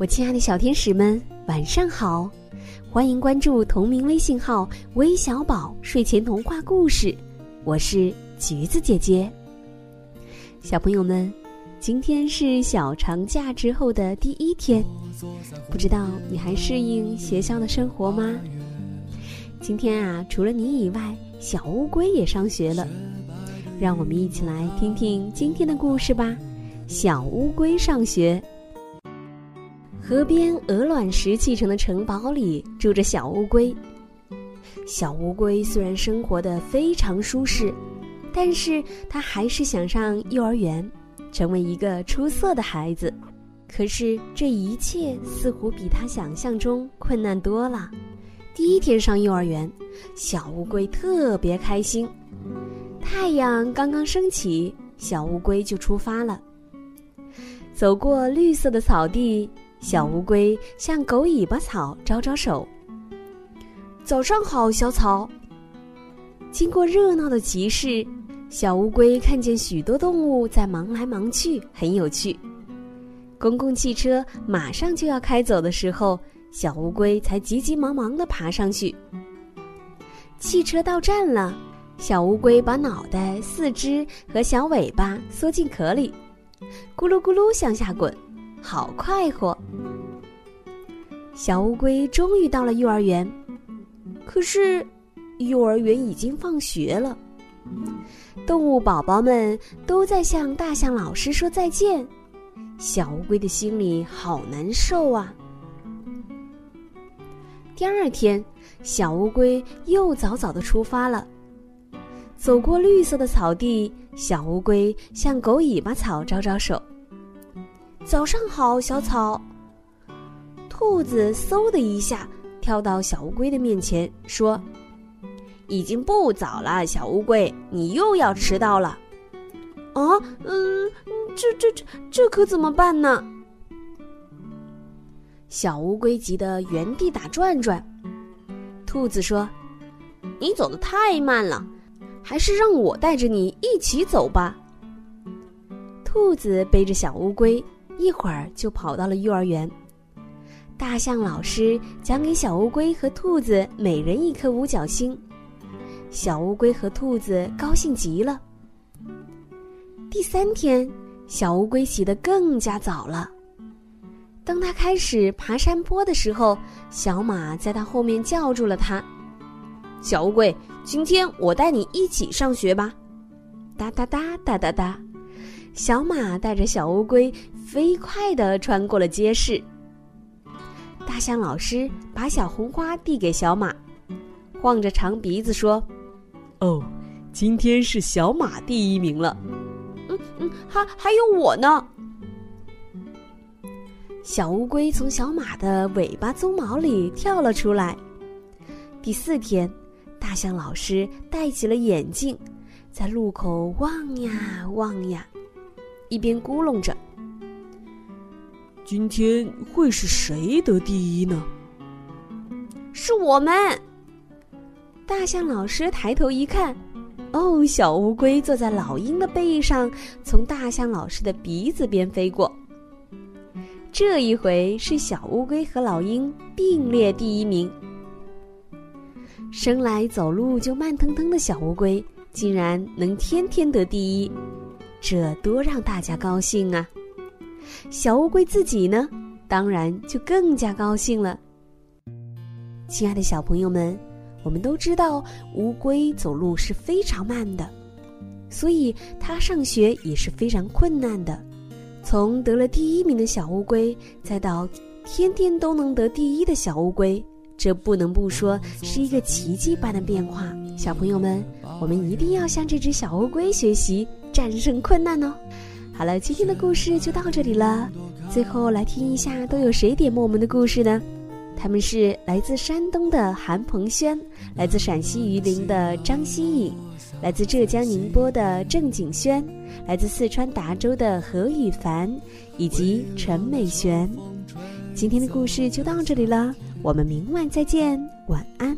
我亲爱的小天使们，晚上好！欢迎关注同名微信号“微小宝睡前童话故事”，我是橘子姐姐。小朋友们，今天是小长假之后的第一天，不知道你还适应学校的生活吗？今天啊，除了你以外，小乌龟也上学了。让我们一起来听听今天的故事吧。小乌龟上学。河边鹅卵石砌成的城堡里住着小乌龟。小乌龟虽然生活的非常舒适，但是它还是想上幼儿园，成为一个出色的孩子。可是这一切似乎比他想象中困难多了。第一天上幼儿园，小乌龟特别开心。太阳刚刚升起，小乌龟就出发了。走过绿色的草地。小乌龟向狗尾巴草招招手。早上好，小草。经过热闹的集市，小乌龟看见许多动物在忙来忙去，很有趣。公共汽车马上就要开走的时候，小乌龟才急急忙忙的爬上去。汽车到站了，小乌龟把脑袋、四肢和小尾巴缩进壳里，咕噜咕噜向下滚。好快活！小乌龟终于到了幼儿园，可是幼儿园已经放学了。动物宝宝们都在向大象老师说再见，小乌龟的心里好难受啊。第二天，小乌龟又早早的出发了。走过绿色的草地，小乌龟向狗尾巴草招招手。早上好，小草。兔子嗖的一下跳到小乌龟的面前，说：“已经不早了，小乌龟，你又要迟到了。”啊，嗯，这这这这可怎么办呢？小乌龟急得原地打转转。兔子说：“你走的太慢了，还是让我带着你一起走吧。”兔子背着小乌龟。一会儿就跑到了幼儿园。大象老师讲给小乌龟和兔子每人一颗五角星，小乌龟和兔子高兴极了。第三天，小乌龟起得更加早了。当他开始爬山坡的时候，小马在他后面叫住了他：“小乌龟，今天我带你一起上学吧！”哒哒哒哒哒哒，小马带着小乌龟。飞快地穿过了街市。大象老师把小红花递给小马，晃着长鼻子说：“哦，今天是小马第一名了。”“嗯嗯，还还有我呢。”小乌龟从小马的尾巴鬃毛里跳了出来。第四天，大象老师戴起了眼镜，在路口望呀望呀，一边咕哝着。今天会是谁得第一呢？是我们。大象老师抬头一看，哦，小乌龟坐在老鹰的背上，从大象老师的鼻子边飞过。这一回是小乌龟和老鹰并列第一名。生来走路就慢腾腾的小乌龟，竟然能天天得第一，这多让大家高兴啊！小乌龟自己呢，当然就更加高兴了。亲爱的小朋友们，我们都知道乌龟走路是非常慢的，所以它上学也是非常困难的。从得了第一名的小乌龟，再到天天都能得第一的小乌龟，这不能不说是一个奇迹般的变化。小朋友们，我们一定要向这只小乌龟学习，战胜困难哦。好了，今天的故事就到这里了。最后来听一下，都有谁点播我们的故事呢？他们是来自山东的韩鹏轩，来自陕西榆林的张希颖，来自浙江宁波的郑景轩，来自四川达州的何雨凡，以及陈美璇。今天的故事就到这里了，我们明晚再见，晚安。